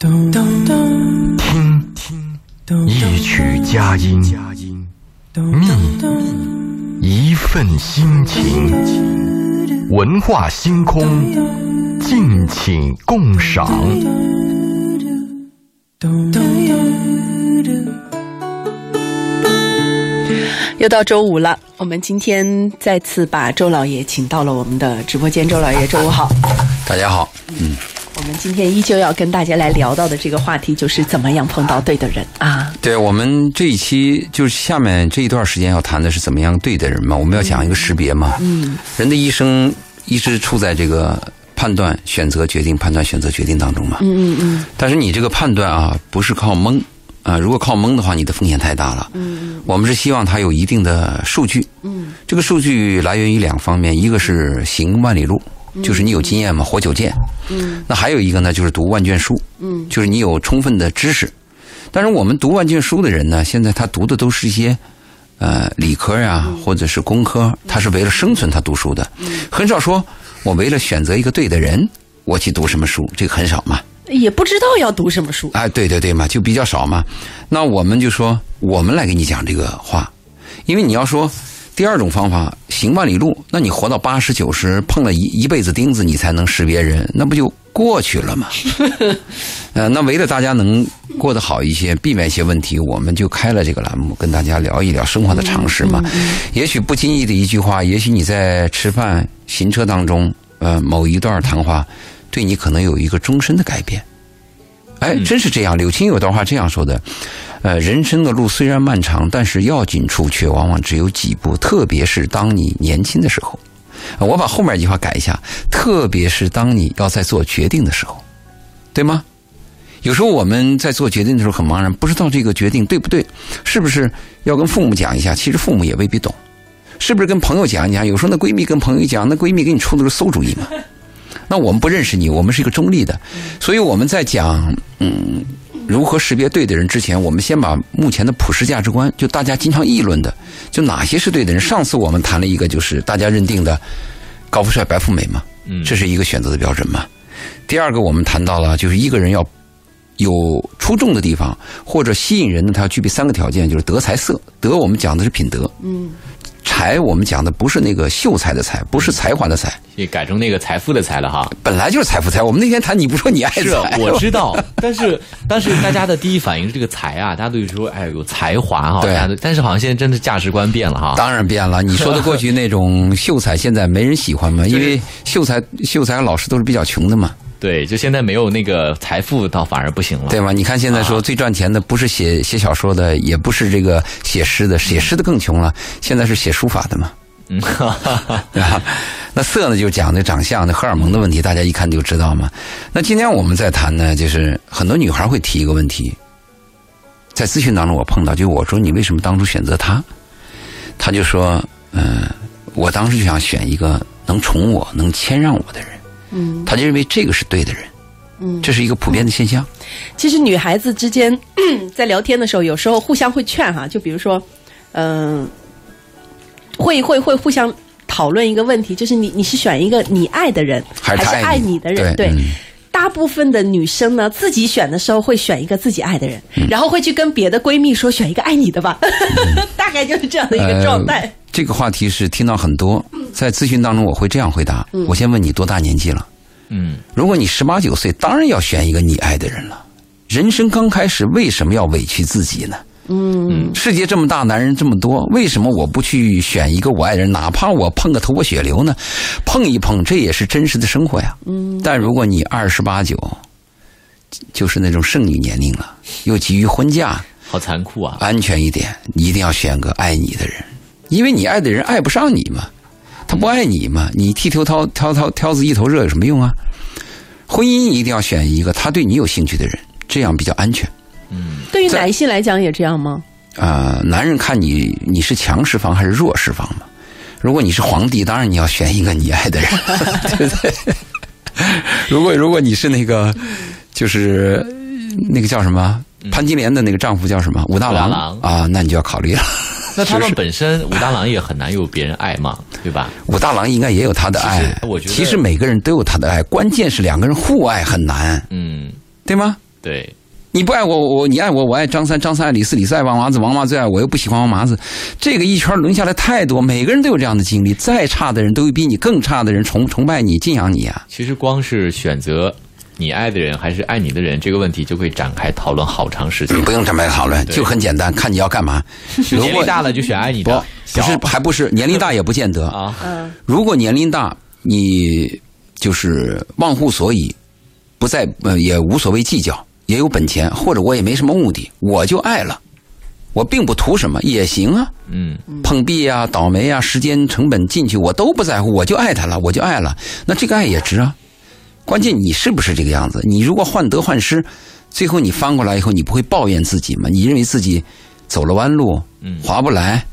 听听，一曲佳音，觅一份心情，文化星空，敬请共赏。又到周五了，我们今天再次把周老爷请到了我们的直播间。周老爷，周五好。大家好，嗯，我们今天依旧要跟大家来聊到的这个话题，就是怎么样碰到对的人啊。对我们这一期就是下面这一段时间要谈的是怎么样对的人嘛，我们要讲一个识别嘛。嗯，人的一生一直处在这个判断、选择、决定、判断、选择、决定当中嘛。嗯嗯嗯。但是你这个判断啊，不是靠蒙啊，如果靠蒙的话，你的风险太大了。嗯我们是希望它有一定的数据。嗯这个数据来源于两方面，一个是行万里路，就是你有经验嘛，活久见。嗯那还有一个呢，就是读万卷书，嗯就是你有充分的知识。但是我们读万卷书的人呢，现在他读的都是一些呃理科呀、或者是工科，他是为了生存他读书的，很少说我为了选择一个对的人，我去读什么书，这个很少嘛。也不知道要读什么书。哎，对对对嘛，就比较少嘛。那我们就说，我们来给你讲这个话，因为你要说第二种方法行万里路，那你活到八十九十，碰了一一辈子钉子，你才能识别人，那不就过去了吗？呃，那为了大家能过得好一些，避免一些问题，我们就开了这个栏目，跟大家聊一聊生活的常识嘛。也许不经意的一句话，也许你在吃饭、行车当中，呃，某一段谈话，对你可能有一个终身的改变。哎，真是这样。柳青有段话这样说的：，呃，人生的路虽然漫长，但是要紧处却往往只有几步，特别是当你年轻的时候。我把后面一句话改一下，特别是当你要在做决定的时候，对吗？有时候我们在做决定的时候很茫然，不知道这个决定对不对，是不是要跟父母讲一下？其实父母也未必懂，是不是跟朋友讲一讲？有时候那闺蜜跟朋友讲，那闺蜜给你出的是馊主意嘛。那我们不认识你，我们是一个中立的，所以我们在讲嗯如何识别对的人之前，我们先把目前的普世价值观，就大家经常议论的，就哪些是对的人。上次我们谈了一个，就是大家认定的高富帅、白富美嘛，嗯这是一个选择的标准嘛。第二个，我们谈到了，就是一个人要有出众的地方，或者吸引人呢，他要具备三个条件，就是德、才、色。德我们讲的是品德，嗯才我们讲的不是那个秀才的才，不是才华的才，也改成那个财富的财了哈。本来就是财富财。我们那天谈，你不说你爱财是，我知道，但是但是大家的第一反应是这个才啊，大家都说哎有才华哈，对大家但是好像现在真的价值观变了哈。当然变了，你说的过去那种秀才，现在没人喜欢嘛，因为秀才秀才老师都是比较穷的嘛，对，就现在没有那个财富，倒反而不行了。对吗？你看现在说最赚钱的，不是写写小说的，也不是这个写诗的，写诗的更穷了，现在是写书法的嘛，嗯，哈哈哈对吧？那色呢，就讲的长相那荷尔蒙的问题，大家一看就知道嘛。那今天我们在谈呢，就是很多女孩会提一个问题，在咨询当中我碰到，就我说你为什么当初选择他？他就说，嗯、我当时就想选一个能宠我、能谦让我的人。嗯他就认为这个是对的人，嗯。这是一个普遍的现象。其实女孩子之间 在聊天的时候，有时候互相会劝哈，就比如说，嗯、会会会互相讨论一个问题，就是你你是选一个你爱的人，还是爱你的人？对嗯大部分的女生呢，自己选的时候会选一个自己爱的人，嗯然后会去跟别的闺蜜说选一个爱你的吧，大概就是这样的一个状态。呃这个话题是听到很多，在咨询当中我会这样回答：嗯我先问你多大年纪了？嗯，如果你十八九岁，当然要选一个你爱的人了。人生刚开始，为什么要委屈自己呢？嗯世界这么大，男人这么多，为什么我不去选一个我爱的人？哪怕我碰个头破血流呢？碰一碰，这也是真实的生活呀。嗯但如果你二十八九，就是那种剩女年龄了，又急于婚嫁，好残酷啊。安全一点，你一定要选个爱你的人，因为你爱的人爱不上你嘛，他不爱你嘛，你剃头挑挑挑挑子一头热有什么用啊？婚姻一定要选一个他对你有兴趣的人，这样比较安全。对于在男性来讲也这样吗？啊、男人看你你是强势方还是弱势方嘛？如果你是皇帝，当然你要选一个你爱的人，对不对？如果如果你是那个，就是那个叫什么潘金莲的那个丈夫叫什么武大郎武大郎啊，那你就要考虑了。那他们本身武大郎也很难有别人爱嘛，对吧？武大郎应该也有他的爱其实，我觉得其实每个人都有他的爱，关键是两个人互爱很难，嗯，对吗？对，你不爱我，我你爱我，我爱张三，张三爱李四，李四爱王麻子，王麻子爱我，又不喜欢王麻子。这个一圈轮下来太多，每个人都有这样的经历。再差的人都有比你更差的人崇崇拜你、敬仰你啊。其实光是选择你爱的人还是爱你的人这个问题，就可以展开讨论好长时间。不用这么讨论，就很简单，看你要干嘛。如年龄果大了就选爱你的，不是还不是年龄大也不见得。啊，嗯如果年龄大，你就是忘乎所以，不再呃也无所谓计较，也有本钱，或者我也没什么目的，我就爱了，我并不图什么也行啊。嗯，碰壁啊、倒霉啊、时间成本进去我都不在乎，我就爱他了，我就爱了，那这个爱也值啊。关键你是不是这个样子？你如果患得患失，最后你翻过来以后，你不会抱怨自己吗？你认为自己走了弯路，嗯划不来，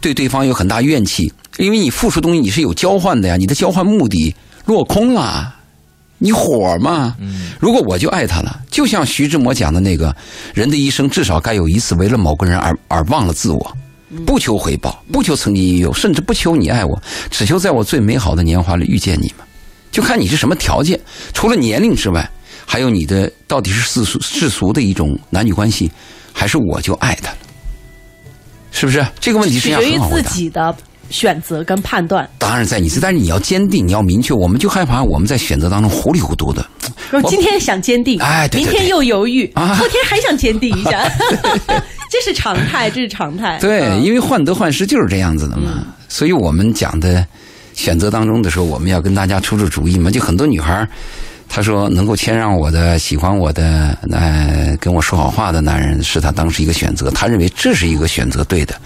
对对方有很大怨气，因为你付出东西你是有交换的呀，你的交换目的落空了，你火嘛。嗯如果我就爱他了，就像徐志摩讲的那个，人的一生至少该有一次为了某个人而而忘了自我，不求回报，不求曾经拥有，甚至不求你爱我，只求在我最美好的年华里遇见你们。就看你是什么条件，除了年龄之外，还有你的到底是世俗世俗的一种男女关系，还是我就爱他了，是不是？这个问题实际上取决于自很好回答。己的选择跟判断。当然在你这，但是你要坚定，你要明确。我们就害怕我们在选择当中糊里糊涂的，说今天想坚定，哎对对明天又犹豫，啊后天还想坚定一下，这是常态，这是常态。对，嗯因为患得患失就是这样子的嘛。所以我们讲的选择当中的时候，我们要跟大家出出主意嘛。就很多女孩，她说能够谦让我的、喜欢我的、呃，跟我说好话的男人，是她当时一个选择。她认为这是一个选择对的。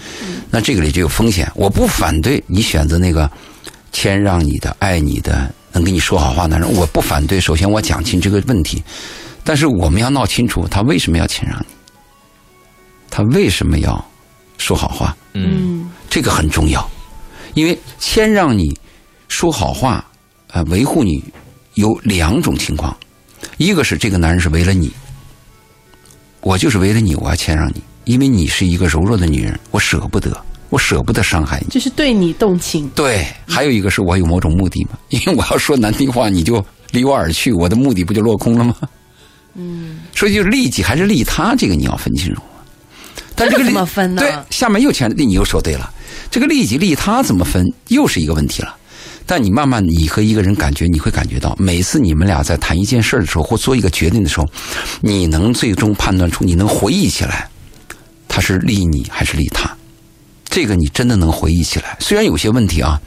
那这个里就有风险。我不反对你选择那个谦让你的、爱你的、能跟你说好话的男人，我不反对。首先我讲清这个问题，但是我们要闹清楚他为什么要谦让你，他为什么要说好话。嗯嗯这个很重要，因为谦让你说好话，呃，维护你有两种情况，一个是这个男人是为了你，我就是为了你，我要谦让你，因为你是一个柔弱的女人，我舍不得，我舍不得伤害你。就是对你动情。对，还有一个是我有某种目的嘛，因为我要说难听话，你就离我而去，我的目的不就落空了吗？嗯，所以就是利己还是利他，这个你要分清楚。但这个利怎么分呢对，下面又前你又说对了，这个利己利他怎么分，又是一个问题了。但你慢慢，你和一个人感觉，你会感觉到，每次你们俩在谈一件事儿的时候，或做一个决定的时候，你能最终判断出，你能回忆起来，他是利你还是利他，这个你真的能回忆起来。虽然有些问题啊，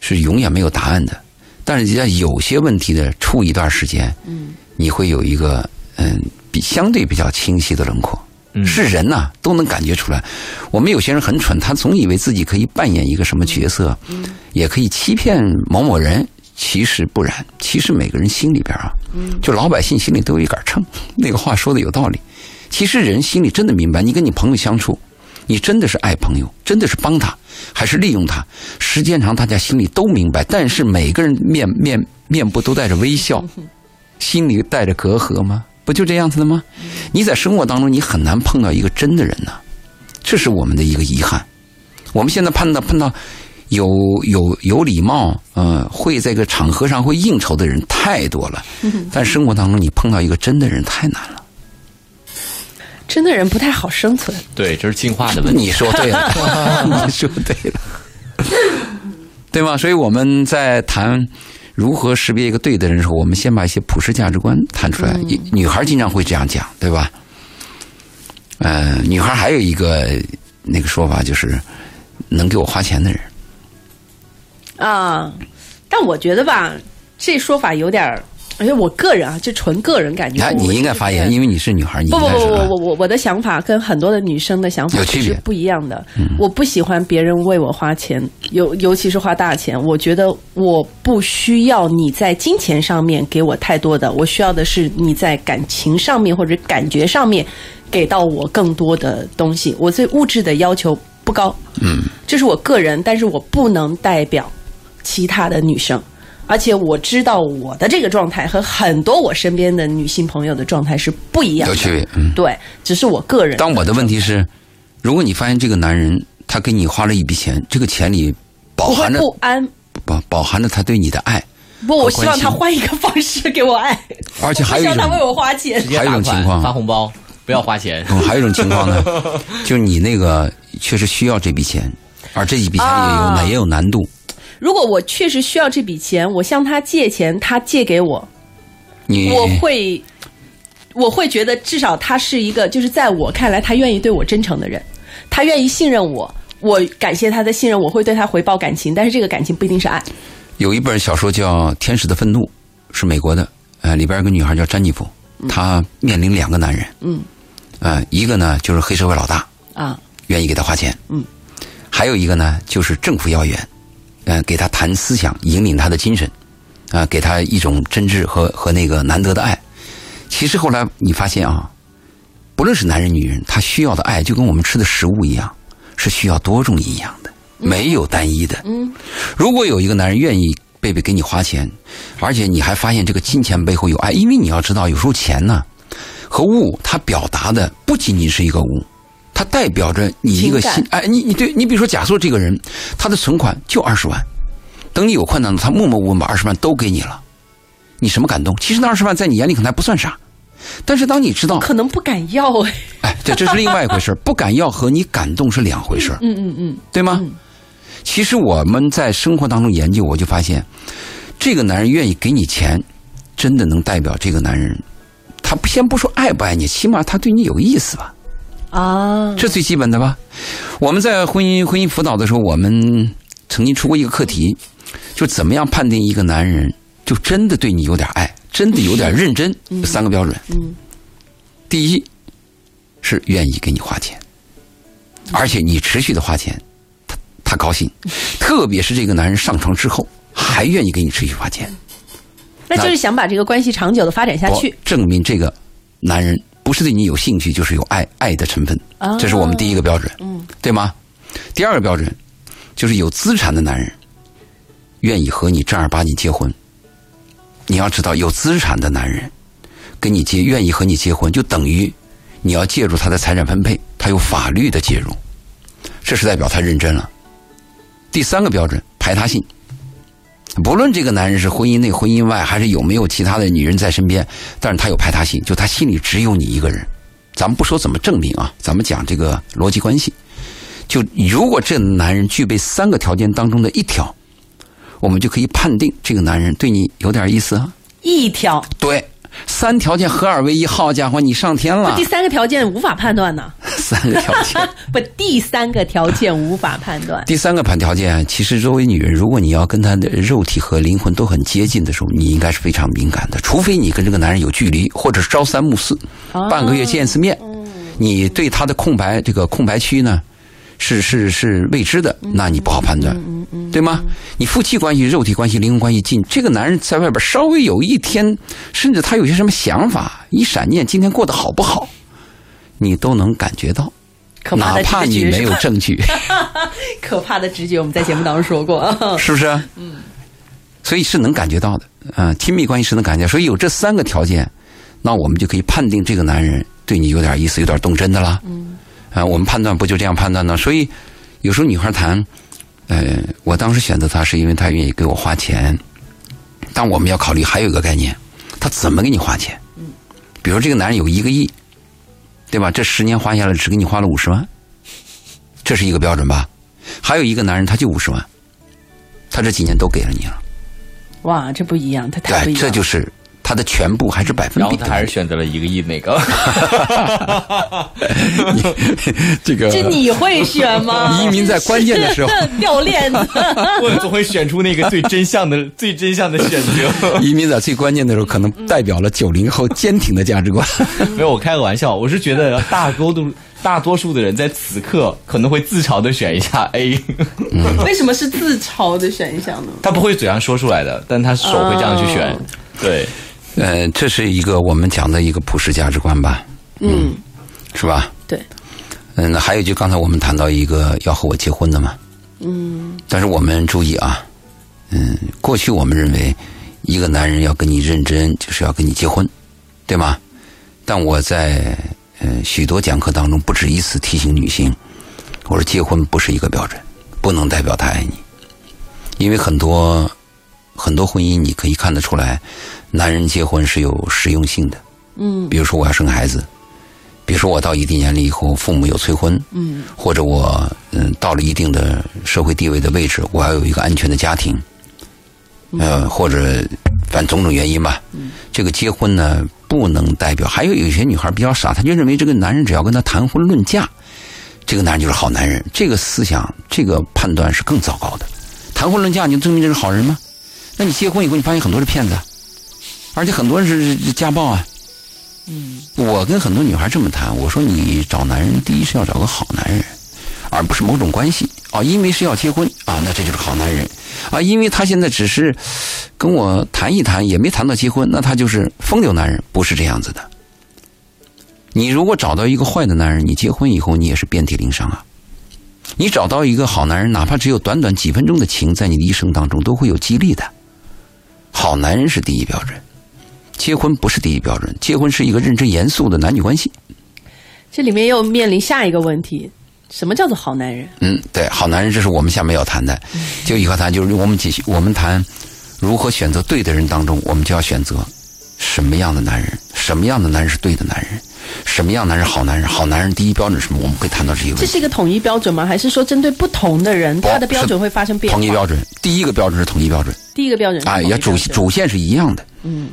是永远没有答案的，但是在有些问题的处一段时间，嗯，你会有一个嗯比相对比较清晰的轮廓。嗯是人呐、都能感觉出来。我们有些人很蠢，他总以为自己可以扮演一个什么角色，也可以欺骗某某人，其实不然。其实每个人心里边啊，就老百姓心里都有一杆秤。那个话说的有道理。其实人心里真的明白，你跟你朋友相处，你真的是爱朋友，真的是帮他，还是利用他？时间长，大家心里都明白。但是每个人面面面部都带着微笑，心里带着隔阂吗？不就这样子的吗？你在生活当中，你很难碰到一个真的人呐、这是我们的一个遗憾。我们现在碰到碰到有有有礼貌，呃，会在这个场合上会应酬的人太多了，但生活当中你碰到一个真的人太难了。真的人不太好生存。对，这是进化的问题。你说对了，你说对了，对吗？所以我们在谈如何识别一个对的人的时候，我们先把一些普世价值观谈出来。嗯女孩经常会这样讲，对吧？呃，女孩还有一个那个说法就是能给我花钱的人。啊，但我觉得吧，这说法有点儿，而且我个人啊，就纯个人感觉。你应该发言，因为你是女孩，你不不不不，应该是啊我我我的想法跟很多的女生的想法有区别嗯是不一样的。我不喜欢别人为我花钱，尤尤其是花大钱。我觉得我不需要你在金钱上面给我太多的，我需要的是你在感情上面或者感觉上面给到我更多的东西。我对物质的要求不高，嗯，这是我个人，但是我不能代表其他的女生。而且我知道我的这个状态和很多我身边的女性朋友的状态是不一样的，有区别。嗯，对，只是我个人。但我的问题是，如果你发现这个男人他给你花了一笔钱，这个钱里饱含着不安，饱饱含着他对你的爱，不，我希望他换一个方式给我爱，而且还有一种他为我花钱还有一种情况发红包，不要花钱。嗯，还有一种 情况呢，就是你那个确实需要这笔钱，而这一笔钱也有啊难也有难度。如果我确实需要这笔钱，我向他借钱，他借给我，你。我会，我会觉得至少他是一个，就是在我看来，他愿意对我真诚的人，他愿意信任我，我感谢他的信任，我会对他回报感情，但是这个感情不一定是爱。有一本小说叫《天使的愤怒》，是美国的，呃，里边有个女孩叫詹妮弗，她面临两个男人，嗯，呃，一个呢就是黑社会老大，啊，愿意给她花钱，嗯，还有一个呢就是政府要员，呃，给他谈思想，引领他的精神，啊、给他一种真挚和和那个难得的爱。其实后来你发现啊，不论是男人女人，他需要的爱就跟我们吃的食物一样，是需要多种营养的，没有单一的。嗯，如果有一个男人愿意贝贝给你花钱，而且你还发现这个金钱背后有爱，因为你要知道，有时候钱呢和物，它表达的不仅仅是一个物，它代表着你一个心。哎，你你对你比如说，假设这个人他的存款就二十万，等你有困难了，他默默无闻把二十万都给你了，你什么感动？其实那二十万在你眼里可能还不算啥，但是当你知道，可能不敢要哎。哎，这这是另外一回事儿不敢要和你感动是两回事儿嗯嗯嗯，对吗？其实我们在生活当中研究，我就发现，这个男人愿意给你钱，真的能代表这个男人，他先不说爱不爱你，起码他对你有意思吧，啊，这最基本的吧。我们在婚姻婚姻辅导的时候，我们曾经出过一个课题，就怎么样判定一个男人就真的对你有点爱，真的有点认真，有三个标准。嗯，第一是愿意给你花钱，而且你持续的花钱，他他高兴，特别是这个男人上床之后还愿意给你持续花钱，那就是想把这个关系长久的发展下去。证明这个男人不是对你有兴趣，就是有爱爱的成分啊，这是我们第一个标准，嗯，对吗？第二个标准就是有资产的男人愿意和你正儿八经结婚。你要知道，有资产的男人跟你结，愿意和你结婚，就等于你要介入他的财产分配，他有法律的介入，这是代表他认真了。第三个标准，排他性。不论这个男人是婚姻内、婚姻外，还是有没有其他的女人在身边，但是他有排他性，就他心里只有你一个人。咱们不说怎么证明啊，咱们讲这个逻辑关系。就如果这男人具备三个条件当中的一条，我们就可以判定这个男人对你有点意思啊。一条，对，三条件合二为一，好家伙，你上天了第。三个条件无法判断呢。三个条件，不，第三个条件无法判断。第三个判条件，其实作为女人，如果你要跟他的肉体和灵魂都很接近的时候，你应该是非常敏感的，除非你跟这个男人有距离，或者是朝三暮四，半个月见一次面，你对他的空白这个空白区呢，是是是未知的，那你不好判断，对吗？你夫妻关系、肉体关系、灵魂关系近，这个男人在外边稍微有一天，甚至他有些什么想法，一闪念，今天过得好不好，你都能感觉到，可怕的哪怕你没有证据。可怕的直觉，我们在节目当中说过。是不是？嗯，所以是能感觉到的，嗯、亲密关系是能感觉，所以有这三个条件，那我们就可以判定这个男人对你有点意思，有点动真的啦。嗯，啊、我们判断不就这样判断呢？所以有时候女孩谈，呃，我当时选择她是因为她愿意给我花钱，但我们要考虑还有一个概念，他怎么给你花钱？嗯，比如这个男人有一个亿，对吧？这十年花下来只给你花了五十万，这是一个标准吧？还有一个男人他就五十万。他这几年都给了你了，哇，这不一样，他太不，一样。这就是他的全部还是百分然后比的？他还是选择了一个亿那个，这个这你会选吗？移民在关键的时候 掉链子。我总会选出那个最真相的、最真相的选择。移民在最关键的时候，可能代表了九零后坚挺的价值观。没有，我开个玩笑，我是觉得大多数大多数的人在此刻可能会自嘲的选一下 A，为什么是自嘲的选项呢？他不会嘴上说出来的，但他手会这样去选。哦对，呃，这是一个我们讲的一个普世价值观吧，嗯，是吧？对，嗯，那还有就刚才我们谈到一个要和我结婚的嘛，嗯，但是我们注意啊，嗯，过去我们认为一个男人要跟你认真，就是要跟你结婚，对吗？但我在呃许多讲课当中不止一次提醒女性，我说结婚不是一个标准，不能代表他爱你，因为很多很多婚姻你可以看得出来，男人结婚是有实用性的。嗯比如说我要生孩子，比如说我到一定年龄以后，父母有催婚，嗯或者我嗯到了一定的社会地位的位置，我要有一个安全的家庭，呃，或者反正种种原因吧。这个结婚呢，不能代表。还有有些女孩比较傻，她就认为这个男人只要跟她谈婚论嫁，这个男人就是好男人。这个思想，这个判断是更糟糕的。谈婚论嫁，你就证明这是好人吗？那你结婚以后，你发现很多是骗子，而且很多人是是家暴啊。嗯我跟很多女孩这么谈，我说你找男人，第一是要找个好男人，而不是某种关系啊，因为是要结婚啊，那这就是好男人啊，因为他现在只是跟我谈一谈，也没谈到结婚，那他就是风流男人，不是这样子的。你如果找到一个坏的男人，你结婚以后你也是遍体鳞伤啊。你找到一个好男人，哪怕只有短短几分钟的情，在你的一生当中都会有激励的。好男人是第一标准，结婚不是第一标准，结婚是一个认真严肃的男女关系。这里面又面临下一个问题：什么叫做好男人？嗯，对，好男人，这是我们下面要谈的。就以后谈，就是我们继续，我们谈如何选择对的人当中，我们就要选择什么样的男人，什么样的男人是对的男人，什么样的男人好男人，好男人第一标准是什么？我们会谈到这些问题这。是一个统一标准吗？还是说针对不同的人，他的标准会发生变化？统一标准，第一个标准是统一标准第一个标准是啊，也主主线是一样的。嗯。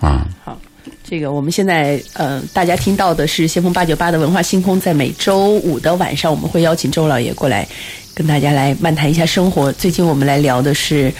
啊，好，这个我们现在呃，大家听到的是先锋八九八的文化星空，在每周五的晚上，我们会邀请周老爷过来跟大家来漫谈一下生活。最近我们来聊的是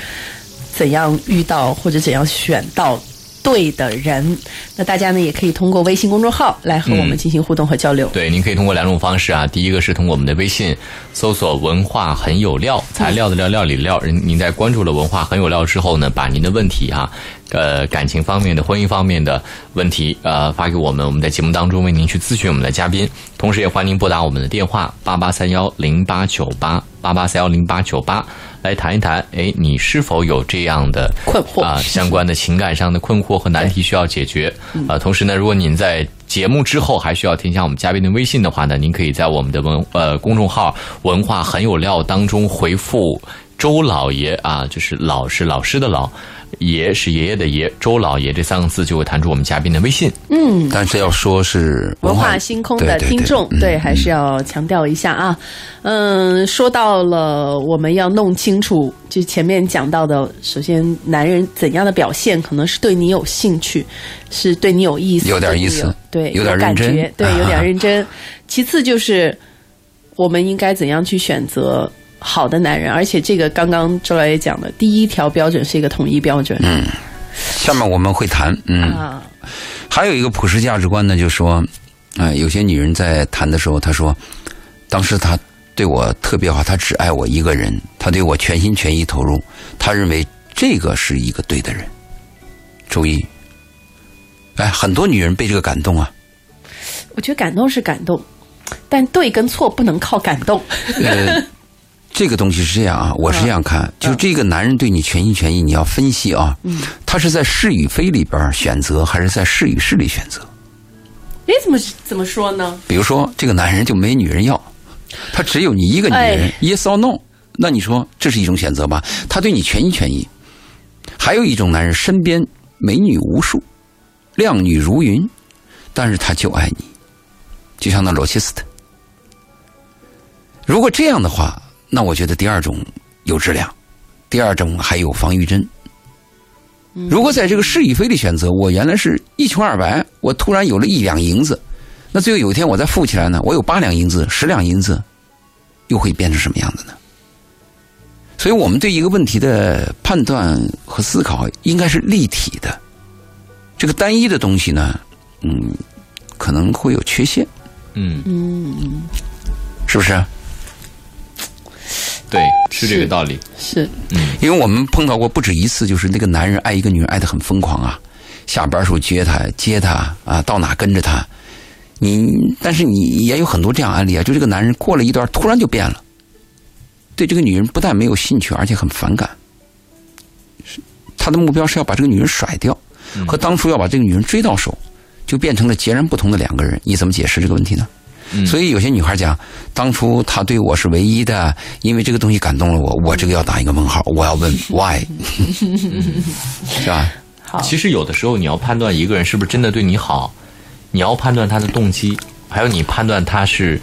怎样遇到或者怎样选到对的人。那大家呢也可以通过微信公众号来和我们进行互动和交流。对，您可以通过两种方式啊。第一个是通过我们的微信搜索“文化很有料”，材料的料，料理的料。您您在关注了“文化很有料”之后呢，把您的问题啊，呃，感情方面的、婚姻方面的问题，呃，发给我们，我们在节目当中为您去咨询我们的嘉宾。同时也欢迎您拨打我们的电话八八三幺零八九八八八三幺零八九八。来谈一谈，哎，你是否有这样的困惑啊、相关的情感上的困惑和难题需要解决？呃、同时呢，如果您在节目之后还需要添加我们嘉宾的微信的话呢，您可以在我们的文呃公众号“文化很有料”当中回复“周老爷”啊，就是老是老师的老，爷是爷爷的爷，周老爷这三个字就会弹出我们嘉宾的微信。嗯，但是要说是文化星空的对对对听众，嗯对，还是要强调一下啊。嗯，说到了我们要弄清楚，就前面讲到的，首先男人怎样的表现可能是对你有兴趣，是对你有意思，有点意思对，有点感认真觉，对，有啊点认真。其次就是我们应该怎样去选择。好的男人，而且这个刚刚周老爷讲的第一条标准是一个统一标准、嗯下面我们会谈，嗯，啊，还有一个普世价值观呢，就是说，啊、有些女人在谈的时候，她说，当时她对我特别好，她只爱我一个人，她对我全心全意投入，她认为这个是一个对的人。注意，哎，很多女人被这个感动啊，我觉得感动是感动，但对跟错不能靠感动。呃，这个东西是这样啊，我是这样看，就这个男人对你全心全意，你要分析啊，他是在是与非里边选择，还是在是与是里选择？哎，怎么怎么说呢？比如说，这个男人就没女人要，他只有你一个女人、哎 y e s or no？那你说这是一种选择吧？他对你全心全意。还有一种男人，身边美女无数，靓女如云，但是他就爱你，就像那罗切斯特。如果这样的话，那我觉得第二种有质量，第二种还有防御针。如果在这个是与非的选择，我原来是一穷二白，我突然有了一两银子，那最后有一天我再富起来呢，我有八两银子、十两银子，又会变成什么样子呢？所以我们对一个问题的判断和思考应该是立体的。这个单一的东西呢，嗯，可能会有缺陷，嗯嗯，是不是？对，是这个道理。是因为我们碰到过不止一次，就是那个男人爱一个女人爱的很疯狂啊，下班时候接她接她啊，到哪跟着她。你但是你也有很多这样案例啊，就这个男人过了一段突然就变了，对这个女人不但没有兴趣，而且很反感。是他的目标是要把这个女人甩掉，和当初要把这个女人追到手，就变成了截然不同的两个人。你怎么解释这个问题呢？所以有些女孩讲，当初他对我是唯一的，因为这个东西感动了我，我这个要打一个问号，我要问 why，是吧？其实有的时候你要判断一个人是不是真的对你好，你要判断他的动机，还有你判断他是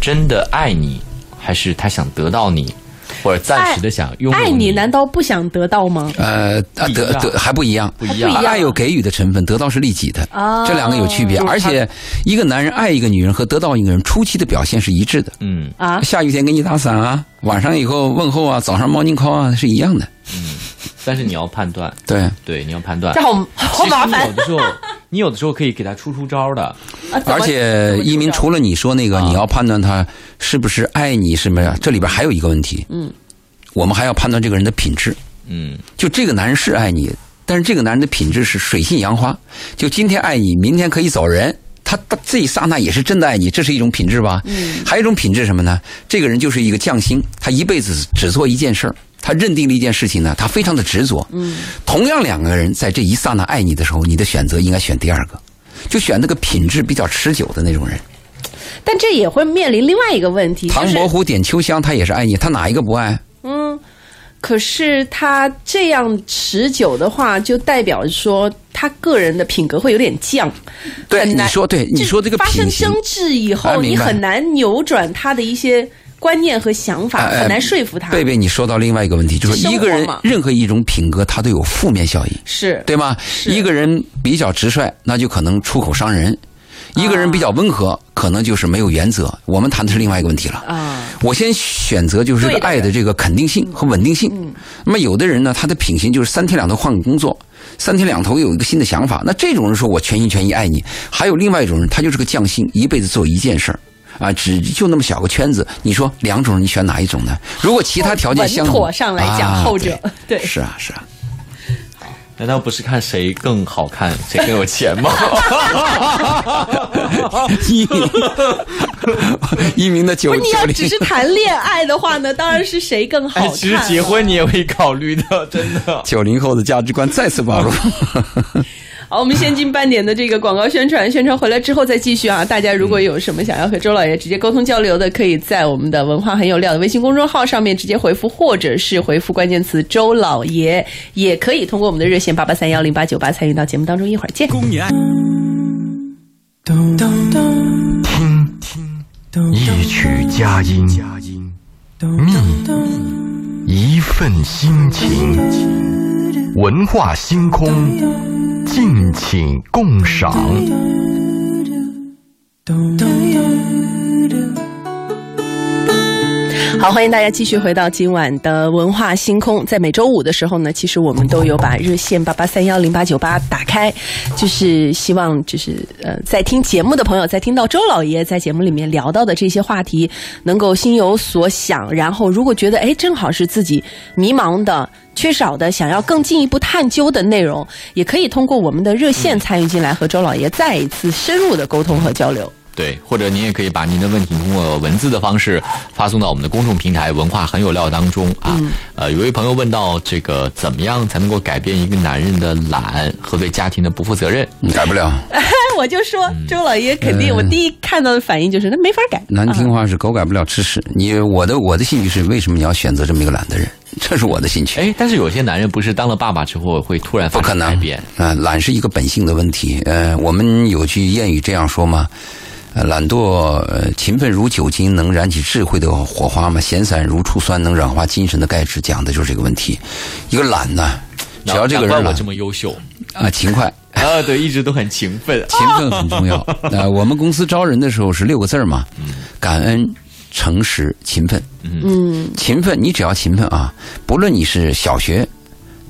真的爱你，还是他想得到你，或者暂时的想拥有爱你，难道不想得到吗？呃，啊得得还不一样，不一样。爱有给予的成分，得到是利己的，哦这两个有区别。而且，一个男人爱一个女人和得到一个人初期的表现是一致的。嗯，啊，下雨天给你打伞啊，晚上以后问候啊，早上 morning call 啊，是一样的。嗯。但是你要判断，对，对，你要判断。这。好好麻烦。有的时候，你有的时候可以给他出出招的。啊！而且一鸣除了你说那个，啊你要判断他是不是爱你什么呀？这里边还有一个问题，嗯，我们还要判断这个人的品质。嗯，就这个男人是爱你，但是这个男人的品质是水性杨花，就今天爱你，明天可以走人。他他这一刹那也是真的爱你，这是一种品质吧？嗯，还有一种品质什么呢？这个人就是一个匠心，他一辈子只做一件事儿，他认定了一件事情呢，他非常的执着。嗯，同样两个人在这一刹那爱你的时候，你的选择应该选第二个，就选那个品质比较持久的那种人。但这也会面临另外一个问题，唐伯虎点秋香，他也是爱你，他哪一个不爱？嗯，可是他这样持久的话，就代表说他个人的品格会有点降。对，你说对，你说这个发生争执以后，你很难扭转他的一些观念和想法，很难说服他。贝贝，你说到另外一个问题，就是一个人嘛任何一种品格，他都有负面效应，是对吗？一个人比较直率，那就可能出口伤人；一个人比较温和，可能就是没有原则。我们谈的是另外一个问题了。啊，我先选择就是爱的这个肯定性和稳定性。那么有的人呢，他的品行就是三天两头换个工作，三天两头有一个新的想法。那这种人说我全心全意爱你，还有另外一种人，他就是个匠心，一辈子做一件事儿。啊，只就那么小个圈子，你说两种人你选哪一种呢？如果其他条件相稳同，妥上来讲啊后者对是啊是啊，难道不是看谁更好看，谁更有钱吗？一鸣，一鸣的九不是你要只是谈恋爱的话呢，当然是谁更好看、哎，其实结婚你也会考虑的，真的。九零后的价值观再次暴露。好，我们先进半点的这个广告宣传，宣传回来之后再继续啊。大家如果有什么想要和周老爷直接沟通交流的，可以在我们的文化很有料的微信公众号上面直接回复，或者是回复关键词“周老爷”，也可以通过我们的热线八八三幺零八九八参与到节目当中。一会儿见。听一曲佳音，觅一份心情，文化星空，敬请共赏。好，欢迎大家继续回到今晚的文化星空。在每周五的时候呢，其实我们都有把热线八八三幺零八九八打开，就是希望就是呃，在听节目的朋友，在听到周老爷在节目里面聊到的这些话题，能够心有所想。然后，如果觉得哎，正好是自己迷茫的。缺少的，想要更进一步探究的内容，也可以通过我们的热线参与进来，和周老爷再一次深入的沟通和交流。对，或者您也可以把您的问题通过文字的方式发送到我们的公众平台“文化很有料”当中啊。呃，有位朋友问到这个怎么样才能够改变一个男人的懒和对家庭的不负责任？你改不了，我就说周老爷肯定，我第一看到的反应就是那没法改。难听话是狗改不了吃屎。你我的我的兴趣是为什么你要选择这么一个懒的人？这是我的兴趣。哎，但是有些男人不是当了爸爸之后会突然发不可能生改变？啊、懒是一个本性的问题。呃，我们有句谚语这样说嘛，呃，懒惰、呃，勤奋如酒精，能燃起智慧的火花吗；闲散如醋酸，能软化精神的钙质，讲的就是这个问题。一个懒呢，只要这个人懒难怪我这么优秀啊、勤快。啊，对，一直都很勤奋。勤奋很重要。呃，我们公司招人的时候是六个字儿嘛，感恩、诚实、勤奋。嗯，勤奋，你只要勤奋啊，不论你是小学、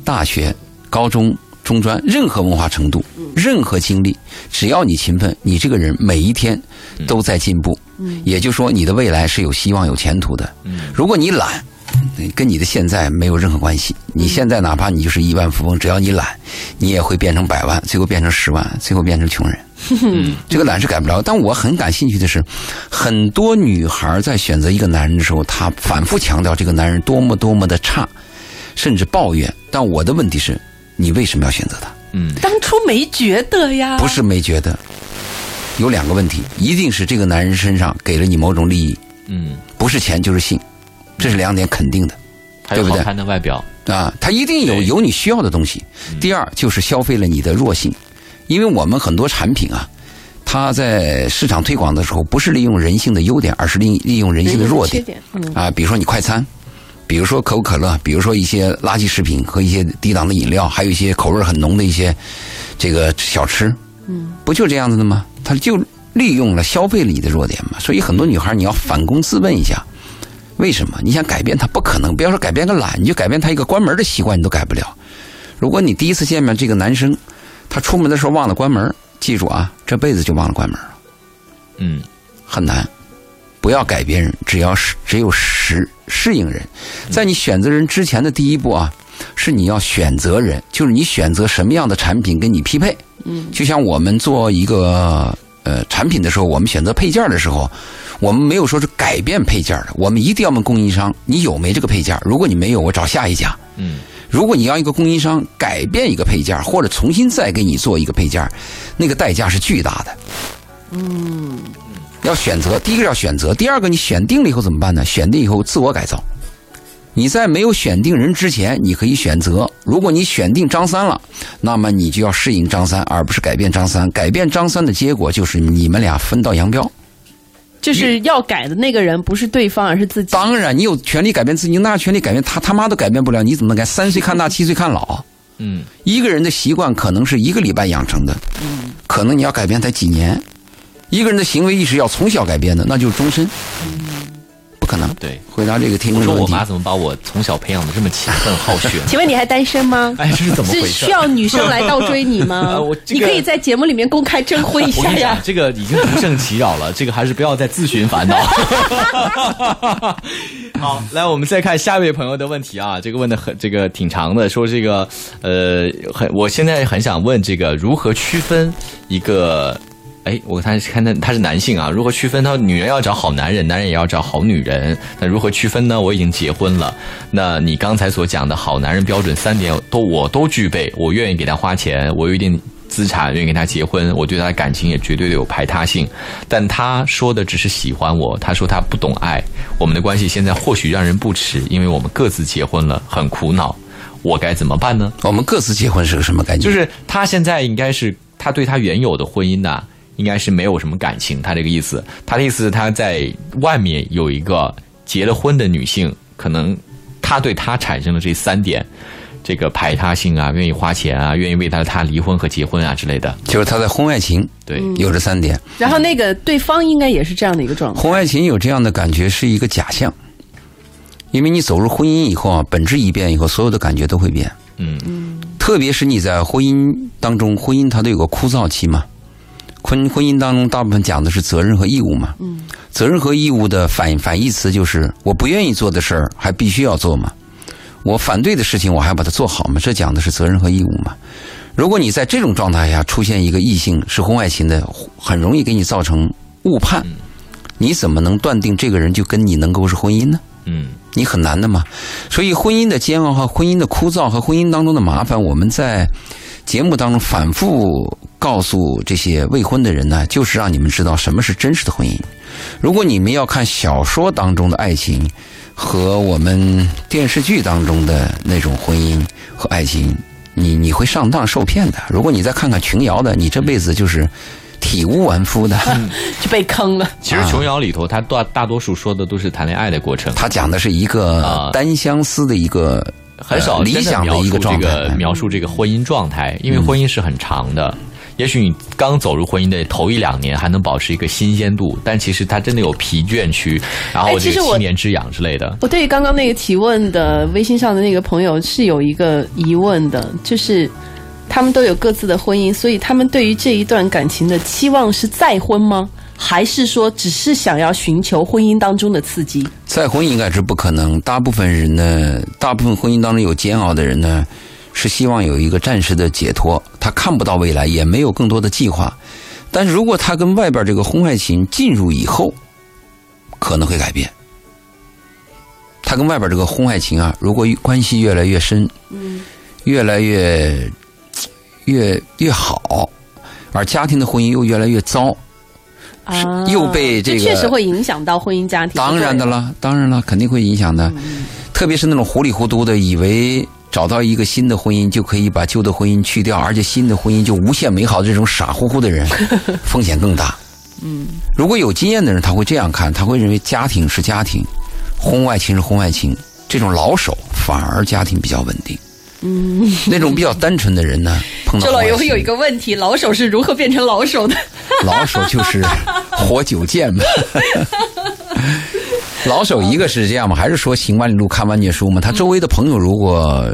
大学、高中、中专，任何文化程度，任何经历，只要你勤奋，你这个人每一天都在进步。也就是说，你的未来是有希望、有前途的。如果你懒，跟你的现在没有任何关系。你现在哪怕你就是亿万富翁，只要你懒，你也会变成百万，最后变成十万，最后变成穷人。这个懒是改不了。但我很感兴趣的是，很多女孩在选择一个男人的时候，她反复强调这个男人多么多么的差，甚至抱怨。但我的问题是，你为什么要选择他？嗯，当初没觉得呀，不是没觉得，有两个问题，一定是这个男人身上给了你某种利益，嗯，不是钱就是性，这是两点肯定的。还有好对不对？看的外表，啊，他一定有有你需要的东西。第二就是消费了你的弱性，因为我们很多产品啊，它在市场推广的时候，不是利用人性的优点，而是利利用人性的弱点。缺点，嗯，啊。比如说你快餐，比如说可口可乐，比如说一些垃圾食品和一些低档的饮料，还有一些口味很浓的一些这个小吃，嗯，不就这样子的吗？他就利用了消费了你的弱点嘛。所以很多女孩你要反躬自问一下。为什么？你想改变他不可能，不要说改变个懒，你就改变他一个关门的习惯，你都改不了。如果你第一次见面这个男生，他出门的时候忘了关门，记住啊，这辈子就忘了关门了，嗯，很难。不要改变人，只要是只有适适应人。在你选择人之前的第一步啊，是你要选择人，就是你选择什么样的产品跟你匹配。嗯，就像我们做一个呃产品的时候，我们选择配件的时候，我们没有说是改变配件的，我们一定要问供应商，你有没这个配件？如果你没有，我找下一家。嗯，如果你要一个供应商改变一个配件，或者重新再给你做一个配件，那个代价是巨大的。嗯，要选择，第一个要选择，第二个你选定了以后怎么办呢？选定以后自我改造。你在没有选定人之前，你可以选择。如果你选定张三了，那么你就要适应张三，而不是改变张三。改变张三的结果就是你们俩分道扬镳。就是要改的那个人不是对方，而是自己。当然，你有权利改变自己，你哪有权利改变他？他妈都改变不了，你怎么能改？三岁看大，七岁看老。嗯，一个人的习惯可能是一个礼拜养成的，嗯，可能你要改变他几年。一个人的行为意识要从小改变的，那就是终身，不可能。对。回答这个听我众的问题，说我妈怎么把我从小培养的这么勤奋好学？请问你还单身吗？哎，这是怎么回是事？需要女生来倒追你吗 呃我？这个你可以在节目里面公开征婚一下呀，。这个已经不胜其扰了，这个还是不要再自寻烦恼。好，来，我们再看下一位朋友的问题啊，这个问的很，这个挺长的，说这个呃，很，我现在很想问这个如何区分一个。哎，我他看他他是男性啊，如何区分？他女人要找好男人，男人也要找好女人。那如何区分呢？我已经结婚了，那你刚才所讲的好男人标准三点都我都具备，我愿意给他花钱，我有一定资产，愿意跟他结婚，我对他的感情也绝对的有排他性。但他说的只是喜欢我，他说他不懂爱，我们的关系现在或许让人不齿，因为我们各自结婚了，很苦恼，我该怎么办呢？我们各自结婚是个什么感觉？就是他现在应该是他对他原有的婚姻呐、应该是没有什么感情。他这个意思，他的意思是他在外面有一个结了婚的女性，可能他对他产生了这三点。这个排他性啊，愿意花钱啊，愿意为他他离婚和结婚啊之类的，就是他在婚外情对，有这三点。然后那个对方应该也是这样的一个状态。婚外情有这样的感觉是一个假象，因为你走入婚姻以后啊，本质一变以后，所有的感觉都会变。嗯特别是你在婚姻当中，婚姻它都有个枯燥期嘛。婚婚姻当中大部分讲的是责任和义务嘛。嗯。责任和义务的反反义词就是我不愿意做的事儿还必须要做嘛，我反对的事情我还要把它做好嘛，这讲的是责任和义务嘛。如果你在这种状态下出现一个异性是婚外情的，很容易给你造成误判。你怎么能断定这个人就跟你能够是婚姻呢？嗯你很难的嘛。所以婚姻的煎熬和婚姻的枯燥和婚姻当中的麻烦，我们在节目当中反复告诉这些未婚的人呢，就是让你们知道什么是真实的婚姻。如果你们要看小说当中的爱情和我们电视剧当中的那种婚姻和爱情，你你会上当受骗的。如果你再看看琼瑶的，你这辈子就是体无完肤的。就被坑了。其实琼瑶里头，他大大多数说的都是谈恋爱的过程，他讲的是一个啊单相思的一个很少呃理想的一个状态。个描述这个婚姻状态，因为婚姻是很长的。也许你刚走入婚姻的头一两年还能保持一个新鲜度，但其实它真的有疲倦区，然后这个哎其实我七年之痒之类的。我对于刚刚那个提问的微信上的那个朋友是有一个疑问的，就是他们都有各自的婚姻，所以他们对于这一段感情的期望是再婚吗？还是说只是想要寻求婚姻当中的刺激？再婚应该是不可能。大部分人呢，大部分婚姻当中有煎熬的人呢，是希望有一个暂时的解脱，他看不到未来，也没有更多的计划。但是如果他跟外边这个婚外情进入以后，可能会改变。他跟外边这个婚外情啊，如果关系越来越深，嗯，越来越越越好，而家庭的婚姻又越来越糟，啊，又被这个确实会影响到婚姻家庭。当然的了，当然了，肯定会影响的。特别是那种糊里糊涂的，以为找到一个新的婚姻就可以把旧的婚姻去掉，而且新的婚姻就无限美好的这种傻乎乎的人，风险更大。嗯，如果有经验的人，他会这样看，他会认为家庭是家庭，婚外情是婚外情。这种老手反而家庭比较稳定。嗯，那种比较单纯的人呢，碰到周老婚外情爷会有一个问题：老手是如何变成老手的？老手就是活久见嘛。老手一个是这样嘛，还是说行万里路看万卷书嘛？他周围的朋友如果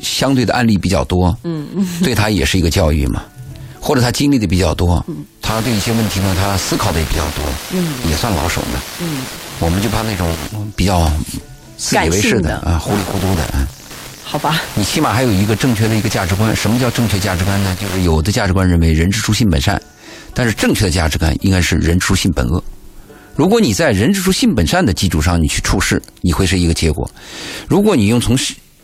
相对的案例比较多，嗯，对他也是一个教育嘛。或者他经历的比较多，他对一些问题呢，他思考的也比较多，嗯，也算老手呢。嗯，我们就怕那种比较自以为是的啊，糊里糊涂的啊。好吧，你起码还有一个正确的一个价值观。什么叫正确价值观呢？就是有的价值观认为人之初性本善，但是正确的价值观应该是人之初性本恶。如果你在人之初性本善的基础上你去处事，你会是一个结果；如果你用从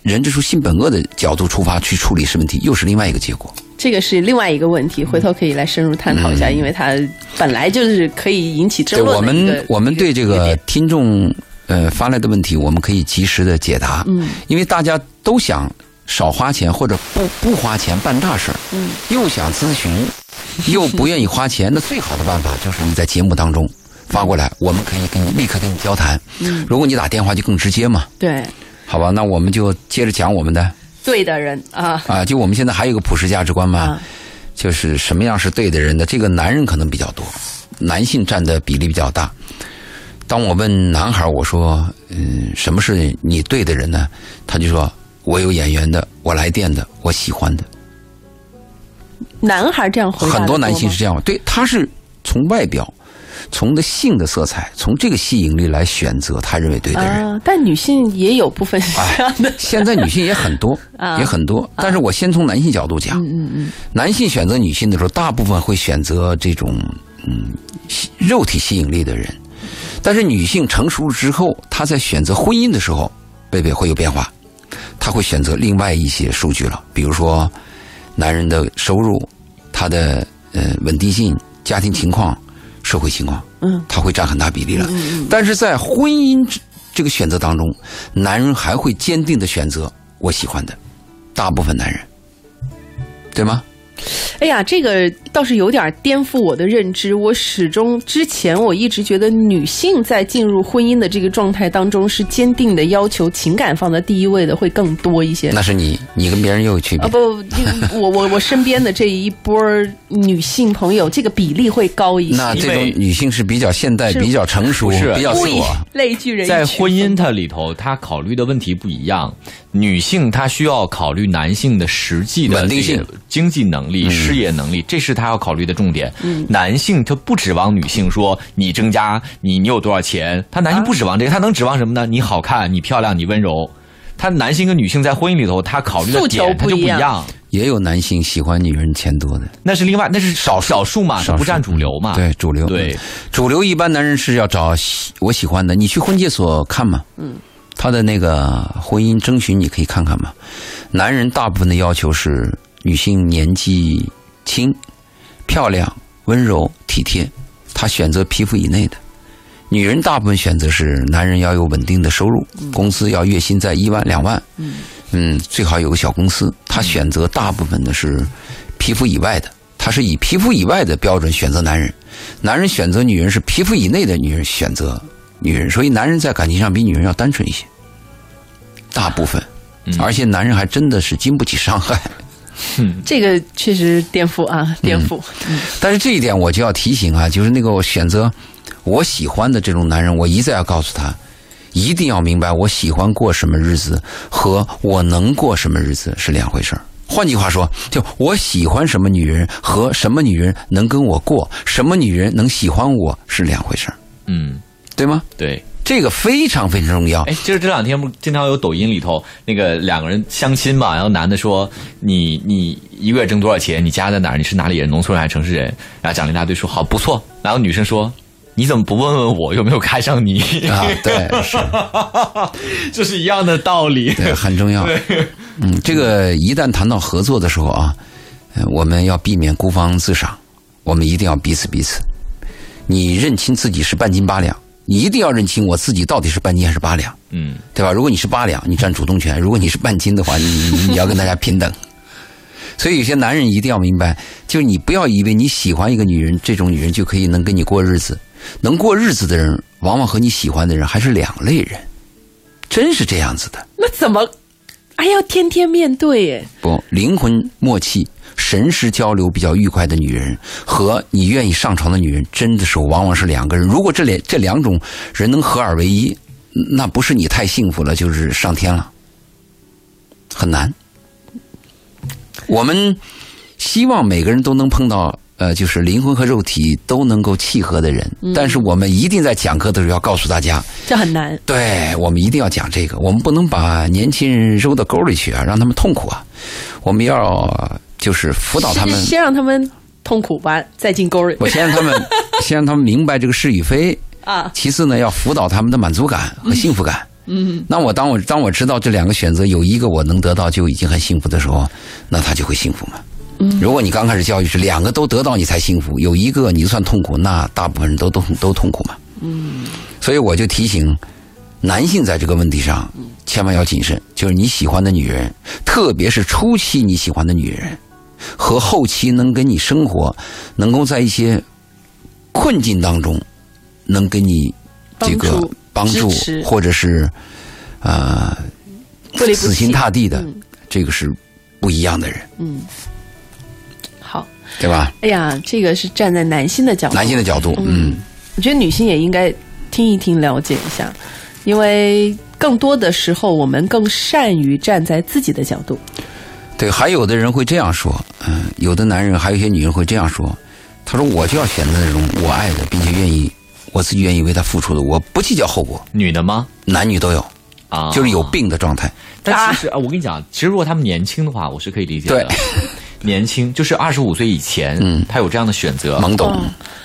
人之初性本恶的角度出发去处理是问题，又是另外一个结果。这个是另外一个问题，回头可以来深入探讨一下，因为它本来就是可以引起争嗯对我论的一个们，我们对这个听众呃发来的问题，我们可以及时的解答。嗯，因为大家都想少花钱或者不不花钱办大事嗯，又想咨询，又不愿意花钱，那最好的办法就是你在节目当中发过来，我们可以跟你立刻跟你交谈。嗯，如果你打电话就更直接嘛，对好吧？那我们就接着讲我们的对的人啊啊，就我们现在还有一个普世价值观嘛。啊就是什么样是对的人的，这个男人可能比较多，男性占的比例比较大。当我问男孩，我说，嗯，什么是你对的人呢？他就说，我有眼缘的，我来电的，我喜欢的。男孩这样回答很多男性是这样，对，他是从外表，从的性的色彩，从这个吸引力来选择他认为对的人。啊，但女性也有部分是这样的，现在女性也很多，啊也很多。但是我先从男性角度讲，嗯嗯男性选择女性的时候，大部分会选择这种嗯肉体吸引力的人，但是女性成熟之后，她在选择婚姻的时候，贝贝会有变化，她会选择另外一些数据了，比如说男人的收入、他的呃稳定性、家庭情况、社会情况，嗯，他会占很大比例了。但是在婚姻之这个选择当中，男人还会坚定的选择我喜欢的，大部分男人，对吗？哎呀，这个倒是有点颠覆我的认知。我始终之前我一直觉得女性在进入婚姻的这个状态当中是坚定的要求情感放在第一位的会更多一些。那是你，你跟别人又有区别啊。不，这个我我我身边的这一波女性朋友，这个比例会高一些。那这种女性是比较现代、比较成熟、是比较自我。类聚人以在婚姻它里头，她考虑的问题不一样。女性她需要考虑男性的实际的稳定性经济能力、事业能力，这是她要考虑的重点。男性他不指望女性说你增加你你有多少钱，他男性不指望这个，他能指望什么呢？你好看，你漂亮，你温柔。他男性跟女性在婚姻里头，他考虑的点他就不不一样，也有男性喜欢女人钱多的，那是另外，那是少少数嘛，少数它不占主流嘛。对主流。对，主流一般男人是要找喜我喜欢的。你去婚介所看嘛，嗯，他的那个婚姻征询你可以看看嘛。男人大部分的要求是女性年纪轻、漂亮、温柔、体贴，他选择皮肤以内的。女人大部分选择是男人要有稳定的收入，工资要月薪在一万两万，嗯，最好有个小公司。他选择大部分的是皮肤以外的，他是以皮肤以外的标准选择男人。男人选择女人是皮肤以内的女人选择女人，所以男人在感情上比女人要单纯一些，大部分，而且男人还真的是经不起伤害。这个确实颠覆啊，颠覆。但是这一点我就要提醒啊，就是那个我选择我喜欢的这种男人，我一再要告诉他，一定要明白我喜欢过什么日子和我能过什么日子是两回事儿。换句话说，就我喜欢什么女人和什么女人能跟我过，什么女人能喜欢我是两回事儿，嗯，对吗？对。这个非常非常重要。哎，就是这两天不经常有抖音里头那个两个人相亲嘛，然后男的说你你一个月挣多少钱？你家在哪儿？你是哪里人？农村人还是城市人？然后讲了一大堆，说好不错。然后女生说你怎么不问问我有没有看上你？啊，对，是，这是一样的道理。对，很重要。嗯，这个一旦谈到合作的时候啊，呃我们要避免孤芳自赏，我们一定要彼此彼此。你认清自己是半斤八两，你一定要认清我自己到底是半斤还是八两，嗯，对吧？如果你是八两，你占主动权；如果你是半斤的话，你你你要跟大家平等。所以有些男人一定要明白，就是你不要以为你喜欢一个女人，这种女人就可以能跟你过日子。能过日子的人，往往和你喜欢的人还是两类人，真是这样子的。那怎么还要天天面对？耶？不，灵魂默契、神识交流比较愉快的女人，和你愿意上床的女人，真的是往往是两个人。如果这两这两种人能合二为一，那不是你太幸福了，就是上天了，很难。我们希望每个人都能碰到，呃，就是灵魂和肉体都能够契合的人。但是我们一定在讲课的时候要告诉大家，这很难。对我们一定要讲这个，我们不能把年轻人扔到沟里去啊，让他们痛苦啊。我们要就是辅导他们，先让他们痛苦吧，再进沟里。我先让他们，先让他们明白这个是与非啊。其次呢，要辅导他们的满足感和幸福感。嗯，那我当我当我知道这两个选择有一个我能得到就已经很幸福的时候，那他就会幸福嘛。嗯，如果你刚开始教育是两个都得到你才幸福，有一个你就算痛苦，那大部分人都都都痛苦嘛。嗯，所以我就提醒男性在这个问题上千万要谨慎，就是你喜欢的女人，特别是初期你喜欢的女人，和后期能跟你生活，能够在一些困境当中能给你这个。帮助或者是啊，死心塌地的，这个是不一样的人。嗯，好，对吧？哎呀，这个是站在男性的角度，男性的角度。嗯，我觉得女性也应该听一听，了解一下，因为更多的时候，我们更善于站在自己的角度。对，还有的人会这样说，嗯，有的男人，还有一些女人会这样说，他说：“我就要选择那种我爱的，并且愿意。”我自己愿意为他付出的，我不计较后果。女的吗？男女都有啊，就是有病的状态。但其实啊，我跟你讲，其实如果他们年轻的话，我是可以理解的。年轻就是二十五岁以前，嗯，他有这样的选择，懵懂，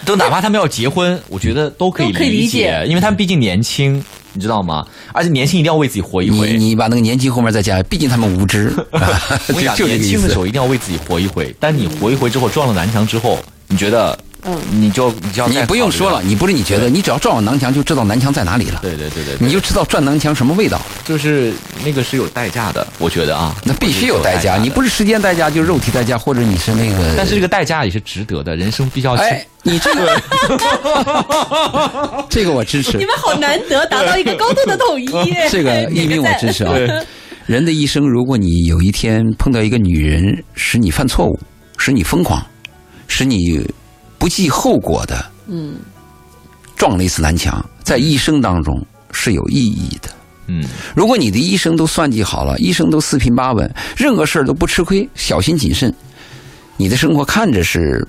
都哪怕他们要结婚，我觉得都可以理解，因为他们毕竟年轻，你知道吗？而且年轻一定要为自己活一回。你你把那个年轻后面再加，毕竟他们无知。我讲年轻的时候一定要为自己活一回，但你活一回之后撞了南墙之后，你觉得？嗯，你就你就要你不用说了，你不是你觉得，你只要撞了南墙就知道南墙在哪里了。对对对对，你就知道撞南墙什么味道，就是那个是有代价的，我觉得啊，那必须有代价。你不是时间代价，就是肉体代价，或者你是那个，但是这个代价也是值得的，人生必须要。哎，你这个，这个我支持。你们好难得达到一个高度的统一，这个 一鸣我支持啊。人的一生，如果你有一天碰到一个女人，使你犯错误，使你疯狂，使你。不计后果的，嗯，撞了一次南墙，在一生当中是有意义的，嗯。如果你的一生都算计好了，一生都四平八稳，任何事儿都不吃亏，小心谨慎，你的生活看着是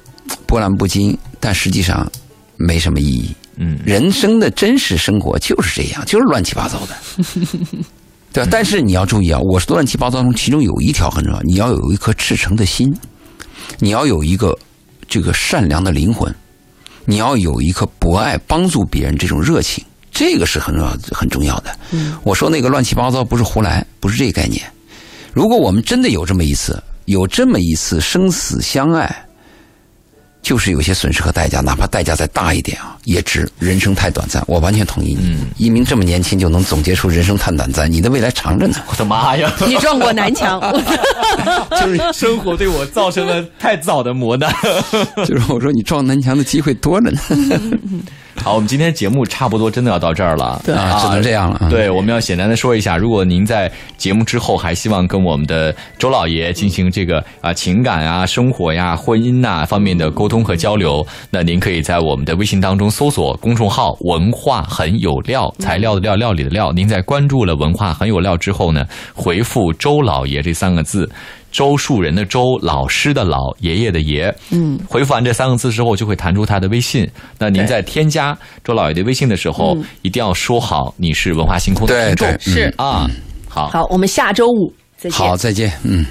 波澜不惊，但实际上没什么意义。嗯，人生的真实生活就是这样，就是乱七八糟的，对吧？但是你要注意啊，我说的乱七八糟中，其中有一条很重要，你要有一颗赤诚的心，你要有一个。这个善良的灵魂，你要有一颗博爱、帮助别人这种热情，这个是很重要、很重要的。我说那个乱七八糟不是胡来，不是这个概念。如果我们真的有这么一次，有这么一次生死相爱。就是有些损失和代价，哪怕代价再大一点啊，也值。人生太短暂，我完全同意你。一鸣这么年轻就能总结出人生太短暂，你的未来长着呢。我的妈呀！你撞过南墙，就是生活对我造成了太早的磨难。就是我说你撞南墙的机会多着呢。好，我们今天节目差不多真的要到这儿了，对啊，只能这样了。对，我们要简单的说一下，如果您在节目之后还希望跟我们的周老爷进行这个啊情感啊、生活呀、婚姻呐方面的沟通和交流，那您可以在我们的微信当中搜索公众号“文化很有料”，材料的料，料理的料。您在关注了“文化很有料”之后呢，回复“周老爷”这三个字。周树人的周，老师的老，爷爷的爷。嗯，回复完这三个字之后，就会弹出他的微信。那您在添加周老爷的微信的时候，一定要说好你是文化星空的听众。是啊，好，好，我们下周五再见。好，再见。嗯。